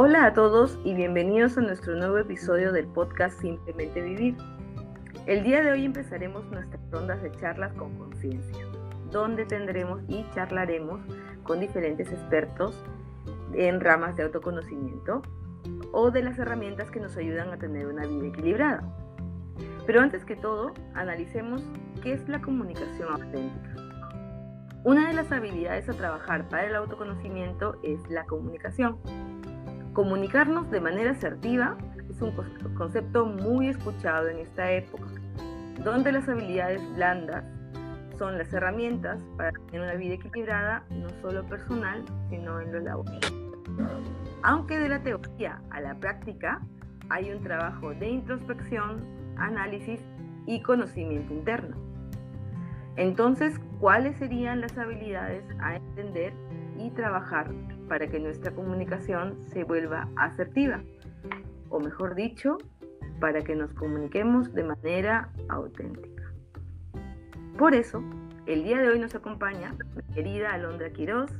Hola a todos y bienvenidos a nuestro nuevo episodio del podcast Simplemente Vivir. El día de hoy empezaremos nuestras rondas de charlas con conciencia, donde tendremos y charlaremos con diferentes expertos en ramas de autoconocimiento o de las herramientas que nos ayudan a tener una vida equilibrada. Pero antes que todo, analicemos qué es la comunicación auténtica. Una de las habilidades a trabajar para el autoconocimiento es la comunicación. Comunicarnos de manera asertiva es un concepto muy escuchado en esta época, donde las habilidades blandas son las herramientas para tener una vida equilibrada, no solo personal, sino en lo laboral. Aunque de la teoría a la práctica hay un trabajo de introspección, análisis y conocimiento interno. Entonces, ¿cuáles serían las habilidades a entender y trabajar para que nuestra comunicación se vuelva asertiva? O mejor dicho, para que nos comuniquemos de manera auténtica. Por eso, el día de hoy nos acompaña mi querida Alondra Quiroz,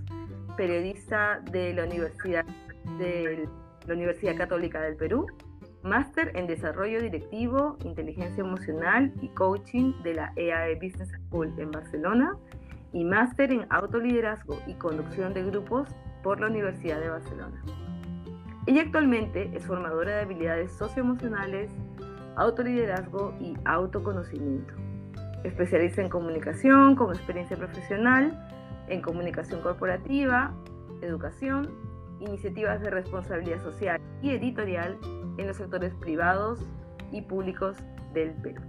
periodista de la Universidad, de la Universidad Católica del Perú, máster en Desarrollo Directivo, Inteligencia Emocional y Coaching de la EAE e Business School en Barcelona y máster en Autoliderazgo y Conducción de Grupos por la Universidad de Barcelona. Ella actualmente es formadora de habilidades socioemocionales, autoliderazgo y autoconocimiento. Especialista en comunicación con experiencia profesional, en comunicación corporativa, educación, iniciativas de responsabilidad social y editorial en los sectores privados y públicos del Perú.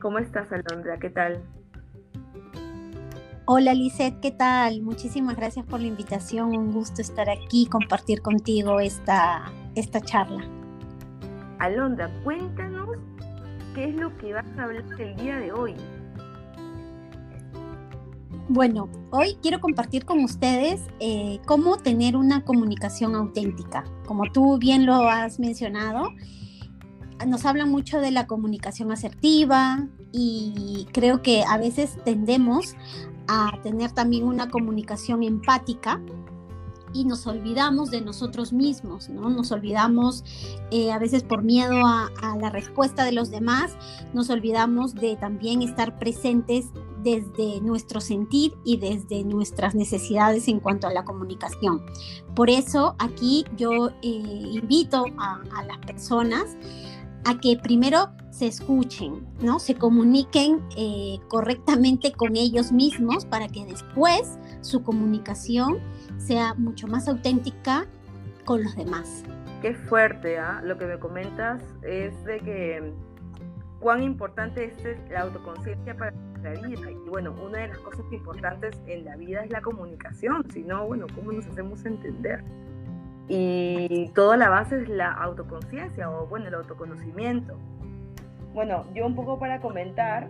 ¿Cómo estás, Alondra? ¿Qué tal? Hola, Lisette, ¿qué tal? Muchísimas gracias por la invitación. Un gusto estar aquí y compartir contigo esta, esta charla. Alondra, cuéntanos qué es lo que vas a hablar el día de hoy. Bueno, hoy quiero compartir con ustedes eh, cómo tener una comunicación auténtica. Como tú bien lo has mencionado, nos habla mucho de la comunicación asertiva y creo que a veces tendemos a tener también una comunicación empática y nos olvidamos de nosotros mismos, ¿no? Nos olvidamos eh, a veces por miedo a, la respuesta de los demás, nos olvidamos de también estar presentes desde nuestro sentir y desde nuestras necesidades en cuanto a la comunicación. Por eso aquí yo eh, invito a, las personas a que primero se escuchen, ¿no? Se comuniquen eh, correctamente con ellos mismos para que después su comunicación sea mucho más auténtica con los demás. Qué fuerte, ¿ah? Lo que me comentas es de que cuán importante es la autoconciencia para nuestra vida. Y bueno, una de las cosas importantes en la vida es la comunicación, si no, bueno, ¿cómo nos hacemos entender? Y toda la base es la autoconciencia o bueno, el autoconocimiento. Bueno, yo un poco para comentar,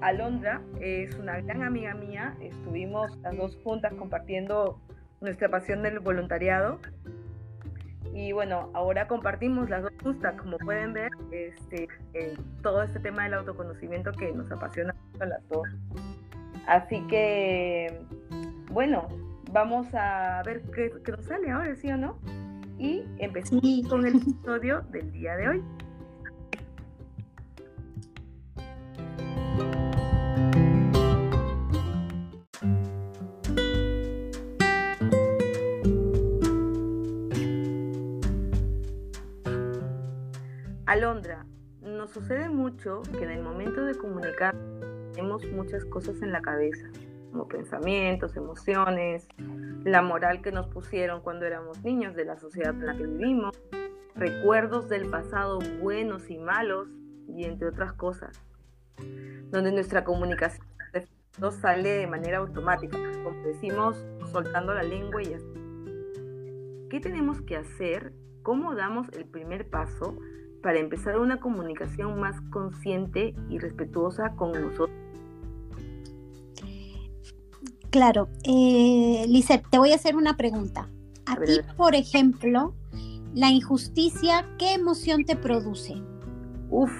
Alondra es una gran amiga mía, estuvimos las dos juntas compartiendo nuestra pasión del voluntariado. Y bueno, ahora compartimos las dos justas, como pueden ver, este, eh, todo este tema del autoconocimiento que nos apasiona a las dos. Así que, bueno, vamos a ver qué, qué nos sale ahora, ¿sí o no? Y empecemos con el episodio del día de hoy. Alondra, nos sucede mucho que en el momento de comunicar tenemos muchas cosas en la cabeza, como pensamientos, emociones, la moral que nos pusieron cuando éramos niños de la sociedad en la que vivimos, recuerdos del pasado buenos y malos, y entre otras cosas, donde nuestra comunicación no sale de manera automática, como decimos, soltando la lengua y así. ¿Qué tenemos que hacer? ¿Cómo damos el primer paso para empezar una comunicación más consciente y respetuosa con nosotros? Claro, eh, te voy a hacer una pregunta. A, ti, por ejemplo, la injusticia, ¿qué emoción te produce? Uf,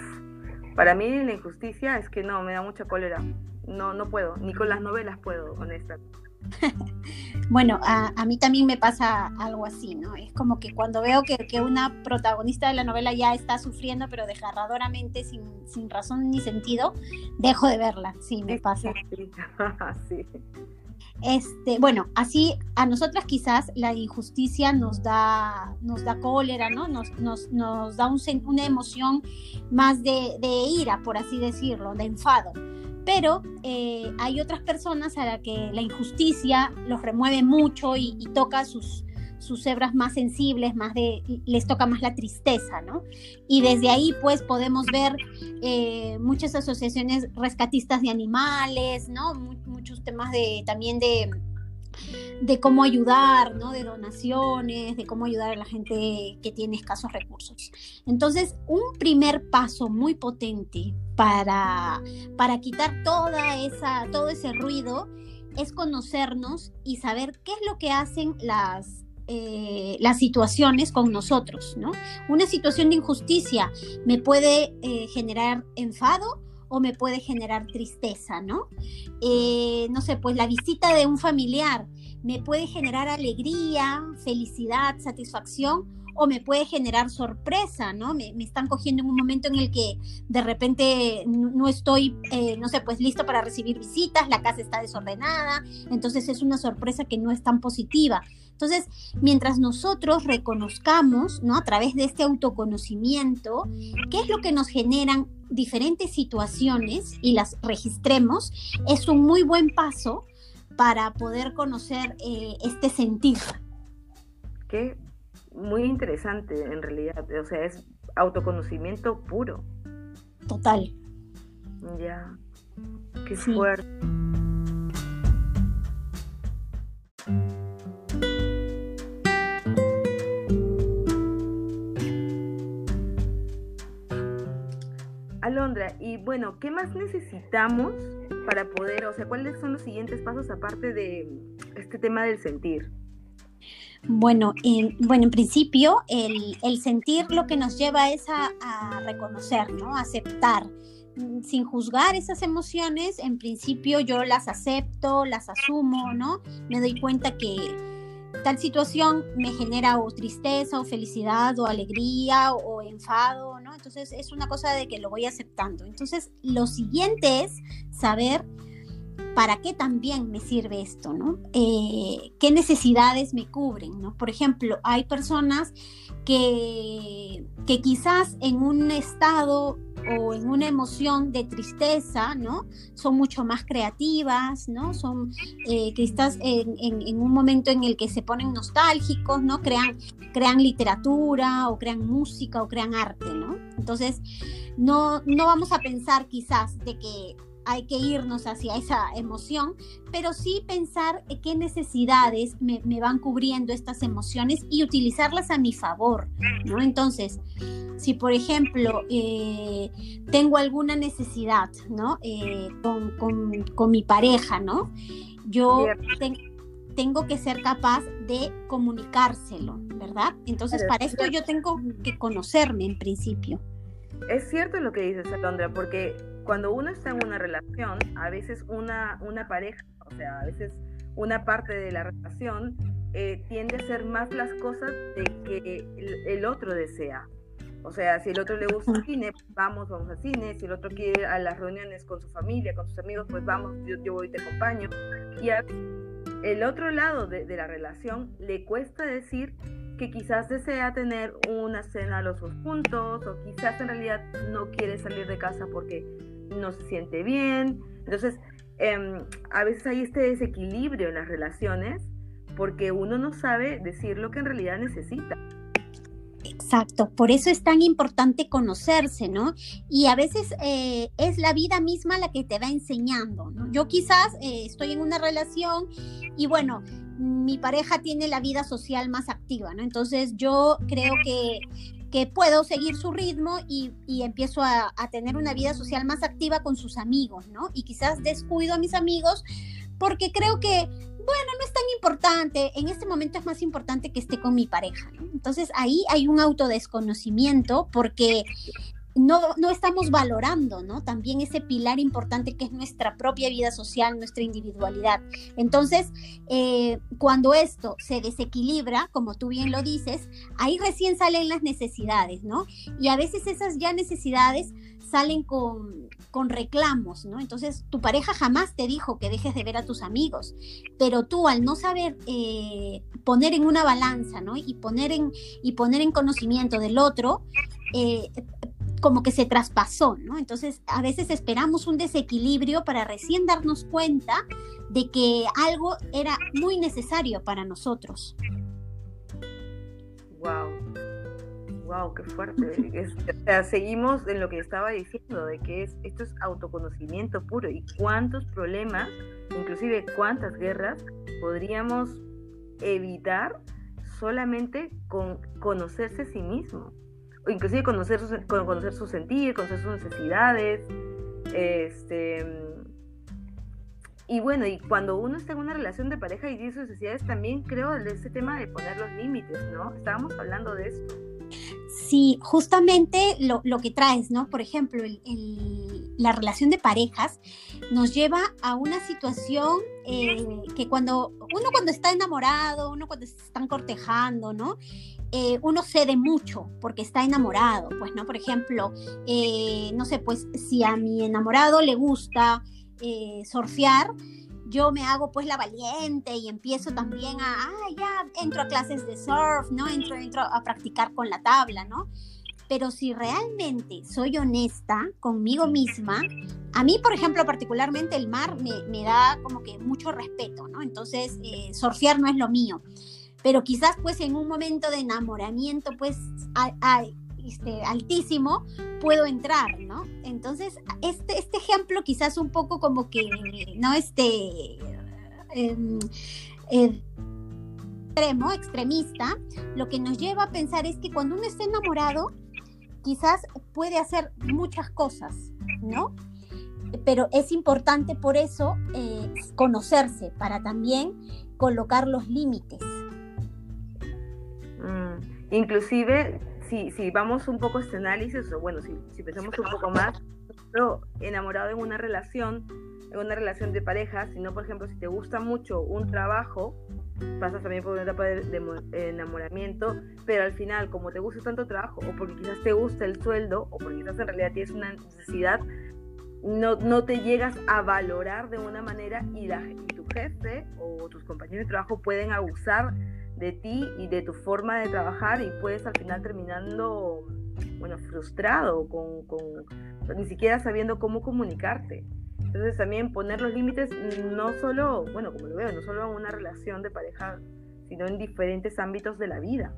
para mí la injusticia es que no, me da mucha cólera. No, no puedo, ni con las novelas puedo, honestamente. bueno, a, mí también me pasa algo así, ¿no? Es como que cuando veo que, una protagonista de la novela ya está sufriendo, pero desgarradoramente, sin, sin razón ni sentido, dejo de verla, sí, me pasa. sí. Este, bueno, así a nosotras quizás la injusticia nos da, nos da cólera, ¿no? Nos, nos, nos da un, una emoción más de, de, ira, por así decirlo, de enfado. Pero eh, hay otras personas a las que la injusticia los remueve mucho y, toca sus, sus hebras más sensibles, más de, les toca más la tristeza, ¿no? Y desde ahí pues podemos ver eh, muchas asociaciones rescatistas de animales, ¿no? muchos temas de también de de cómo ayudar, ¿no? De donaciones, de cómo ayudar a la gente que tiene escasos recursos. Entonces, un primer paso muy potente para, para quitar toda esa, todo ese ruido es conocernos y saber qué es lo que hacen las, eh, las situaciones con nosotros, ¿no? Una situación de injusticia me puede eh, generar enfado o me puede generar tristeza, ¿no? Eh, no sé, pues la visita de un familiar me puede generar alegría, felicidad, satisfacción o me puede generar sorpresa, ¿no? Me, están cogiendo en un momento en el que de repente no estoy, no sé, pues listo para recibir visitas, la casa está desordenada, entonces es una sorpresa que no es tan positiva. Entonces, mientras nosotros reconozcamos, ¿no? A través de este autoconocimiento, qué es lo que nos generan diferentes situaciones y las registremos, es un muy buen paso para poder conocer eh, este sentir. Qué muy interesante en realidad, o sea, es autoconocimiento puro. Total. Ya, qué fuerte. Alondra, y bueno, ¿qué más necesitamos para poder, o sea, cuáles son los siguientes pasos aparte de este tema del sentir? Bueno, en, bueno, en principio el, sentir lo que nos lleva es a, reconocer, ¿no? aceptar. Sin juzgar esas emociones, en principio yo las acepto, las asumo, ¿no? Me doy cuenta que, tal situación me genera o tristeza o felicidad o alegría o, enfado, ¿no? Entonces es una cosa de que lo voy aceptando. Entonces lo siguiente es saber para qué también me sirve esto, ¿no? Eh, ¿Qué necesidades me cubren, ¿no? Por ejemplo, hay personas que, que quizás en un estado o en una emoción de tristeza, ¿no? Son mucho más creativas, ¿no? Son eh, que estás en, en, un momento en el que se ponen nostálgicos, ¿no? Crean, crean literatura o crean música o crean arte, ¿no? Entonces, no, no vamos a pensar quizás de que hay que irnos hacia esa emoción, pero sí pensar qué necesidades me, van cubriendo estas emociones y utilizarlas a mi favor, ¿no? Entonces, si por ejemplo eh, tengo alguna necesidad, ¿no? Eh, con, mi pareja, ¿no? Yo tengo que ser capaz de comunicárselo, ¿verdad? Entonces, para esto yo tengo que conocerme en principio. Es cierto lo que dices, Alondra, porque cuando uno está en una relación, a veces una, una pareja, o sea, a veces una parte de la relación eh, tiende a hacer más las cosas de que el, otro desea. O sea, si el otro le gusta el cine, pues vamos, vamos al cine. Si el otro quiere ir a las reuniones con su familia, con sus amigos, pues vamos, yo, yo voy y te acompaño. Y el otro lado de, de la relación le cuesta decir que quizás desea tener una cena los dos juntos o quizás en realidad no quiere salir de casa porque no se siente bien. Entonces, em, a veces hay este desequilibrio en las relaciones porque uno no sabe decir lo que en realidad necesita. Exacto, por eso es tan importante conocerse, ¿no? Y a veces eh, es la vida misma la que te va enseñando. Yo quizás eh, estoy en una relación y bueno, mi pareja tiene la vida social más activa, ¿no? Entonces yo creo que que puedo seguir su ritmo y, empiezo a, tener una vida social más activa con sus amigos, ¿no? Y quizás descuido a mis amigos porque creo que, bueno, no es tan importante, en este momento es más importante que esté con mi pareja, ¿no? Entonces ahí hay un autodesconocimiento porque no, no, estamos valorando, ¿no? También ese pilar importante que es nuestra propia vida social, nuestra individualidad. Entonces, eh, cuando esto se desequilibra, como tú bien lo dices, ahí recién salen las necesidades, ¿no? Y a veces esas ya necesidades salen con, con reclamos, ¿no? Entonces, tu pareja jamás te dijo que dejes de ver a tus amigos, pero tú al no saber eh, poner en una balanza, ¿no? Y poner en, y poner en conocimiento del otro, eh, como que se traspasó, ¿no? Entonces, a veces esperamos un desequilibrio para recién darnos cuenta de que algo era muy necesario para nosotros. Wow. Wow, qué fuerte. o sea, seguimos en lo que estaba diciendo, de que es, esto es autoconocimiento puro y cuántos problemas, inclusive cuántas guerras podríamos evitar solamente con conocerse a sí mismo inclusive conocer su, conocer su sentir, conocer sus necesidades, este y bueno, y cuando uno está en una relación de pareja y tiene sus necesidades, también creo de ese tema de poner los límites, ¿no? Estábamos hablando de esto. Sí, justamente lo, que traes, ¿no? Por ejemplo, la relación de parejas nos lleva a una situación eh, que cuando uno cuando está enamorado, uno cuando se están cortejando, ¿no? Eh, uno cede mucho porque está enamorado, pues, ¿no? Por ejemplo, eh, no sé, pues si a mi enamorado le gusta surfear, yo me hago pues la valiente y empiezo también a, ah, ya, entro a clases de surf, ¿no? Entro, entro a practicar con la tabla, ¿no? Pero si realmente soy honesta conmigo misma, a mí, por ejemplo, particularmente el mar me, da como que mucho respeto, ¿no? Entonces, surfear no es lo mío pero quizás pues en un momento de enamoramiento pues este, altísimo puedo entrar, ¿no? Entonces, este, este ejemplo quizás un poco como que, ¿no? Este... Em, eh, extremo, extremista, lo que nos lleva a pensar es que cuando uno está enamorado, quizás puede hacer muchas cosas, ¿no? Pero es importante por eso eh, conocerse para también colocar los límites. Mm, inclusive, si, si vamos un poco a este análisis, o bueno, si, si pensamos un poco más, enamorado en una relación, una relación de pareja, sino, por ejemplo, si te gusta mucho un trabajo, pasas también por una etapa de, enamoramiento, pero al final, como te gusta tanto trabajo, o porque quizás te gusta el sueldo, o porque quizás en realidad tienes una necesidad, no, no te llegas a valorar de una manera y, la, tu jefe o tus compañeros de trabajo pueden abusar de ti y de tu forma de trabajar y puedes al final terminando, bueno, frustrado, con ni siquiera sabiendo cómo comunicarte. Entonces también poner los límites no solo, bueno, como lo veo, no solo en una relación de pareja, sino en diferentes ámbitos de la vida.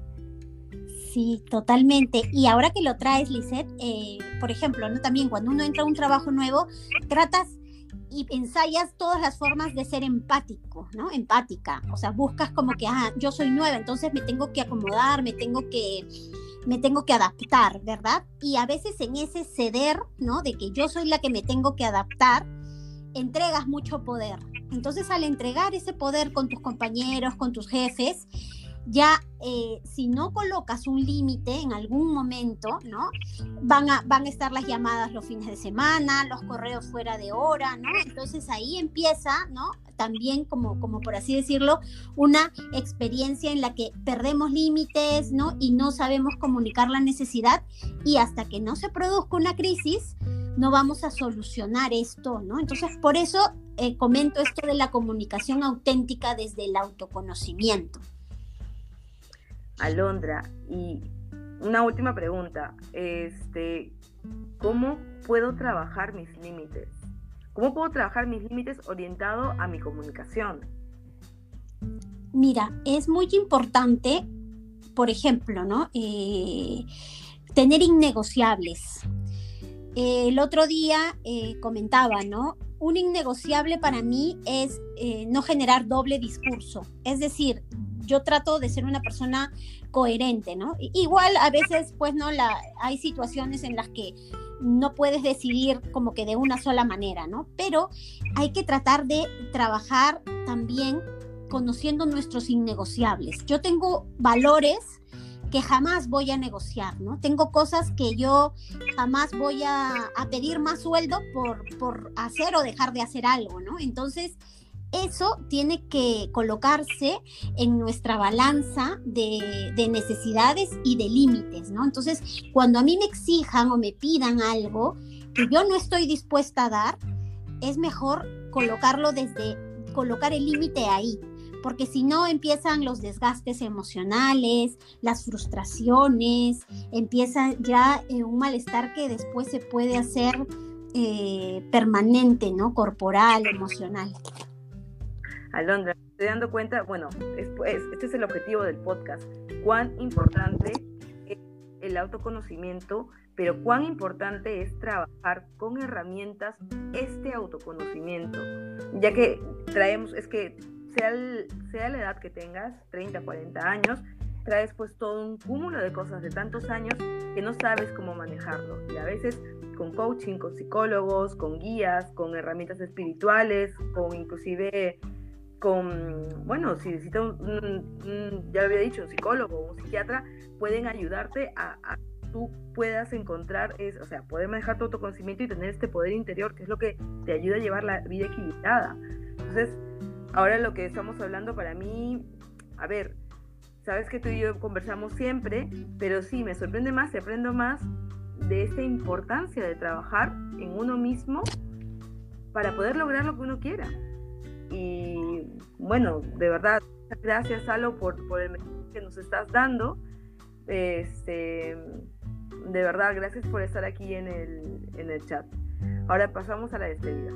Sí, totalmente. Y ahora que lo traes, Lisette, eh, por ejemplo, ¿no? también cuando uno entra a un trabajo nuevo, tratas y ensayas todas las formas de ser empático, ¿no? Empática. O sea, buscas como que, ah, yo soy nueva, entonces me tengo que acomodar, me tengo que, me tengo que adaptar, ¿verdad? Y a veces en ese ceder, ¿no? De que yo soy la que me tengo que adaptar, entregas mucho poder. Entonces al entregar ese poder con tus compañeros, con tus jefes, ya eh, si no colocas un límite en algún momento, ¿no? Van a, van a estar las llamadas los fines de semana, los correos fuera de hora, ¿no? Entonces ahí empieza, ¿no? También como, como por así decirlo, una experiencia en la que perdemos límites, ¿no? Y no sabemos comunicar la necesidad y hasta que no se produzca una crisis, no vamos a solucionar esto, ¿no? Entonces, por eso eh, comento esto de la comunicación auténtica desde el autoconocimiento. Alondra, y una última pregunta, este, ¿cómo puedo trabajar mis límites? ¿Cómo puedo trabajar mis límites orientado a mi comunicación? Mira, es muy importante, por ejemplo, ¿no? Eh, tener innegociables. el otro día eh, comentaba, ¿no? Un innegociable para mí es eh, no generar doble discurso. Es decir, yo trato de ser una persona coherente, ¿no? Igual a veces, pues, ¿no? La, hay situaciones en las que no puedes decidir como que de una sola manera, ¿no? Pero hay que tratar de trabajar también conociendo nuestros innegociables. Yo tengo valores que jamás voy a negociar, ¿no? Tengo cosas que yo jamás voy a, pedir más sueldo por, por hacer o dejar de hacer algo, ¿no? Entonces, eso tiene que colocarse en nuestra balanza de, de, necesidades y de límites, ¿no? Entonces, cuando a mí me exijan o me pidan algo que yo no estoy dispuesta a dar, es mejor colocarlo desde, colocar el límite ahí, porque si no empiezan los desgastes emocionales, las frustraciones, empieza ya eh, un malestar que después se puede hacer eh, permanente, ¿no? Corporal, emocional. Alondra, estoy dando cuenta, bueno, este es el objetivo del podcast, cuán importante es el autoconocimiento, pero cuán importante es trabajar con herramientas este autoconocimiento, ya que traemos, es que sea, sea la edad que tengas, 30, 40 años, traes pues todo un cúmulo de cosas de tantos años que no sabes cómo manejarlo. Y a veces con coaching, con psicólogos, con guías, con herramientas espirituales, con inclusive con, bueno, si necesitas, ya había dicho, un psicólogo o un psiquiatra, pueden ayudarte a, a tú puedas encontrar, es, o sea, poder manejar tu autoconocimiento y tener este poder interior, que es lo que te ayuda a llevar la vida equilibrada. Entonces, ahora lo que estamos hablando para mí, a ver, sabes que tú y yo conversamos siempre, pero sí, me sorprende más y aprendo más de esta importancia de trabajar en uno mismo para poder lograr lo que uno quiera. Y bueno, de verdad, gracias, Salo, por, por el mensaje que nos estás dando. Este, de verdad, gracias por estar aquí en el, en el chat. Ahora pasamos a la despedida.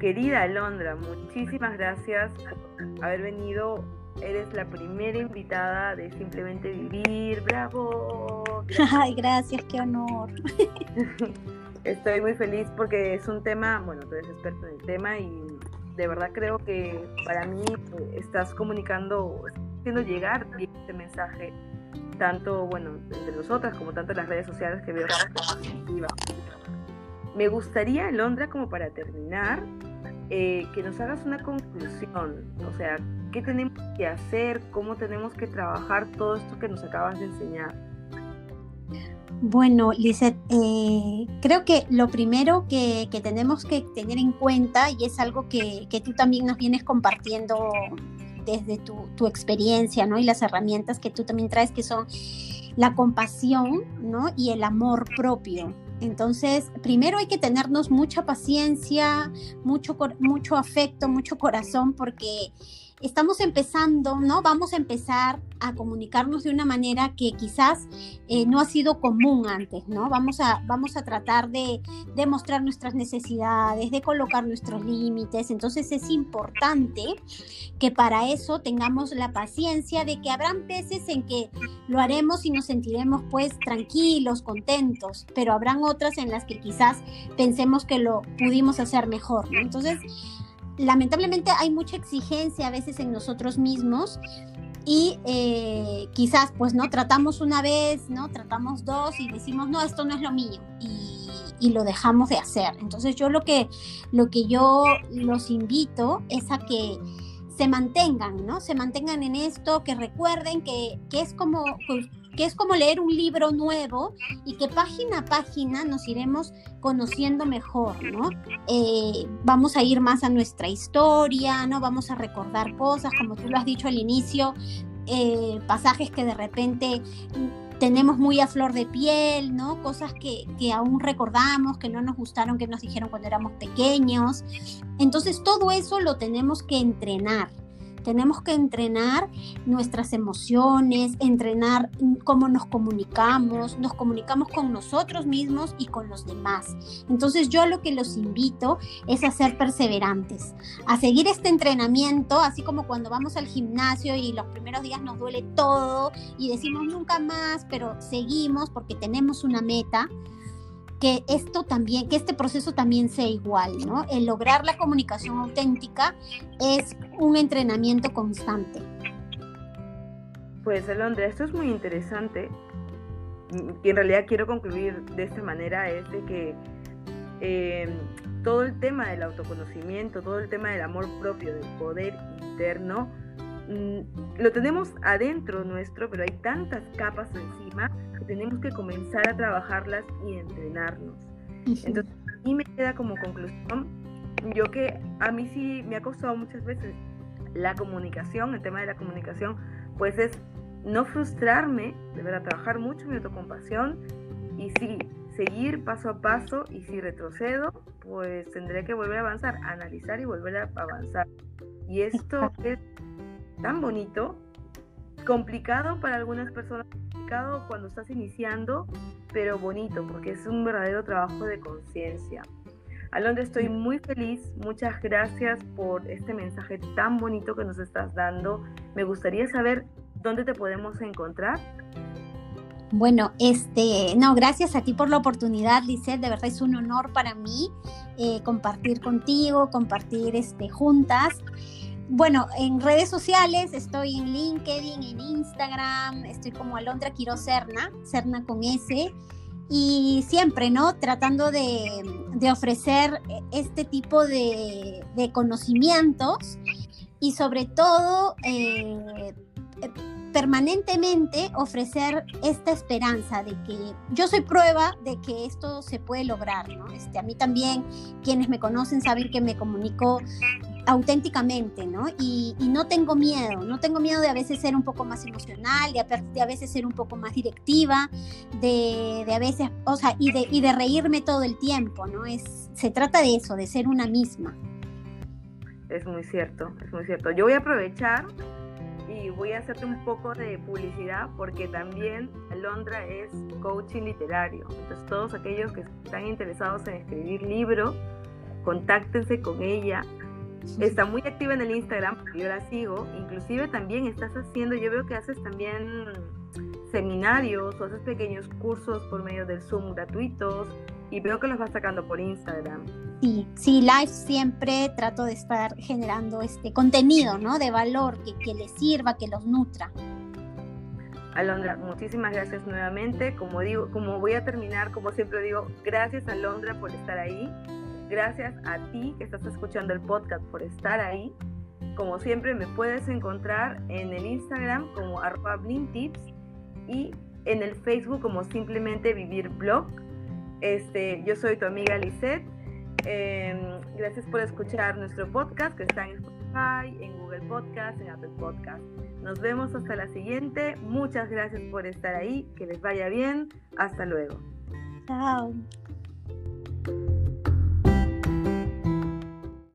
Querida Alondra, muchísimas gracias por haber venido. Eres la primera invitada de Simplemente Vivir. ¡Bravo! Ay, gracias, qué honor. Estoy muy feliz porque es un tema, bueno, tú eres experto en el tema y de verdad creo que para mí eh, estás comunicando, haciendo llegar este mensaje, tanto, bueno, entre nosotras como tanto en las redes sociales que veo. Me gustaría, Alondra, como para terminar, eh, que nos hagas una conclusión, o sea, qué tenemos que hacer, cómo tenemos que trabajar todo esto que nos acabas de enseñar. Bueno, Lizeth, eh, creo que lo primero que, tenemos que tener en cuenta, y es algo que, tú también nos vienes compartiendo desde tu, tu, experiencia, ¿no? Y las herramientas que tú también traes, que son la compasión, ¿no? Y el amor propio. Entonces, primero hay que tenernos mucha paciencia, mucho, mucho afecto, mucho corazón, porque estamos empezando, ¿no? Vamos a empezar a comunicarnos de una manera que quizás eh, no ha sido común antes, ¿no? Vamos a, vamos a tratar de, demostrar nuestras necesidades, de colocar nuestros límites. Entonces es importante que para eso tengamos la paciencia de que habrán veces en que lo haremos y nos sentiremos pues tranquilos, contentos, pero habrán otras en las que quizás pensemos que lo pudimos hacer mejor, ¿no? Entonces, lamentablemente hay mucha exigencia a veces en nosotros mismos y eh, quizás pues no tratamos una vez, no tratamos dos y decimos no esto no es lo mío y, lo dejamos de hacer. Entonces yo lo que lo que yo los invito es a que se mantengan, ¿no? Se mantengan en esto, que recuerden que, que es como pues, que es como leer un libro nuevo y que página a página nos iremos conociendo mejor, ¿no? Eh, vamos a ir más a nuestra historia, ¿no? Vamos a recordar cosas, como tú lo has dicho al inicio, eh, pasajes que de repente tenemos muy a flor de piel, ¿no? Cosas que, que, aún recordamos, que no nos gustaron, que nos dijeron cuando éramos pequeños. Entonces todo eso lo tenemos que entrenar, tenemos que entrenar nuestras emociones, entrenar cómo nos comunicamos, nos comunicamos con nosotros mismos y con los demás. Entonces yo lo que los invito es a ser perseverantes, a seguir este entrenamiento, así como cuando vamos al gimnasio y los primeros días nos duele todo y decimos nunca más, pero seguimos porque tenemos una meta que esto también, que este proceso también sea igual, ¿no? El lograr la comunicación auténtica es un entrenamiento constante. Pues Alondra, esto es muy interesante que en realidad quiero concluir de esta manera es de que eh, todo el tema del autoconocimiento, todo el tema del amor propio, del poder interno, mm, lo tenemos adentro nuestro, pero hay tantas capas encima que tenemos que comenzar a trabajarlas y entrenarnos. Entonces, a mí me queda como conclusión, yo que a mí sí me ha costado muchas veces la comunicación, el tema de la comunicación, pues es no frustrarme, deberá trabajar mucho mi autocompasión y sí, seguir paso a paso y si retrocedo, pues tendré que volver a avanzar, analizar y volver a avanzar. Y esto es tan bonito, complicado para algunas personas, complicado cuando estás iniciando, pero bonito porque es un verdadero trabajo de conciencia. Alondra, estoy muy feliz. Muchas gracias por este mensaje tan bonito que nos estás dando. Me gustaría saber dónde te podemos encontrar. Bueno, este, no, gracias a ti por la oportunidad, Lizeth. De verdad es un honor para mí eh, compartir contigo, compartir este, juntas. Bueno, en redes sociales estoy en LinkedIn, en Instagram, estoy como Alondra Quiro Cerna, con S, y siempre, ¿no? Tratando de, ofrecer este tipo de, conocimientos y sobre todo eh, permanentemente ofrecer esta esperanza de que yo soy prueba de que esto se puede lograr, ¿no? Este, a mí también, quienes me conocen saben que me comunico auténticamente, ¿no? Y, no tengo miedo, no tengo miedo de a veces ser un poco más emocional, de a, veces ser un poco más directiva, de, a veces, o sea, y de, y de reírme todo el tiempo, ¿no? Es, se trata de eso, de ser una misma. Es muy cierto, es muy cierto. Yo voy a aprovechar y voy a hacerte un poco de publicidad porque también Alondra es coaching literario. Entonces todos aquellos que están interesados en escribir libro, contáctense con ella. Está muy activa en el Instagram, porque yo la sigo. Inclusive también estás haciendo, yo veo que haces también seminarios o haces pequeños cursos por medio del Zoom gratuitos y veo que los vas sacando por Instagram. Sí, sí, live siempre trato de estar generando este contenido, ¿no? De valor, que, que les sirva, que los nutra. Alondra, muchísimas gracias nuevamente. Como digo, como voy a terminar, como siempre digo, gracias Alondra por estar ahí. Gracias a ti que estás escuchando el podcast por estar ahí. Como siempre me puedes encontrar en el Instagram como arroba y en el Facebook como simplemente vivir blog. Este, yo soy tu amiga Lisette Em, gracias por escuchar nuestro podcast que está en Spotify, en Google Podcast, en Apple Podcast. Nos vemos hasta la siguiente. Muchas gracias por estar ahí. Que les vaya bien. Hasta luego. Chao.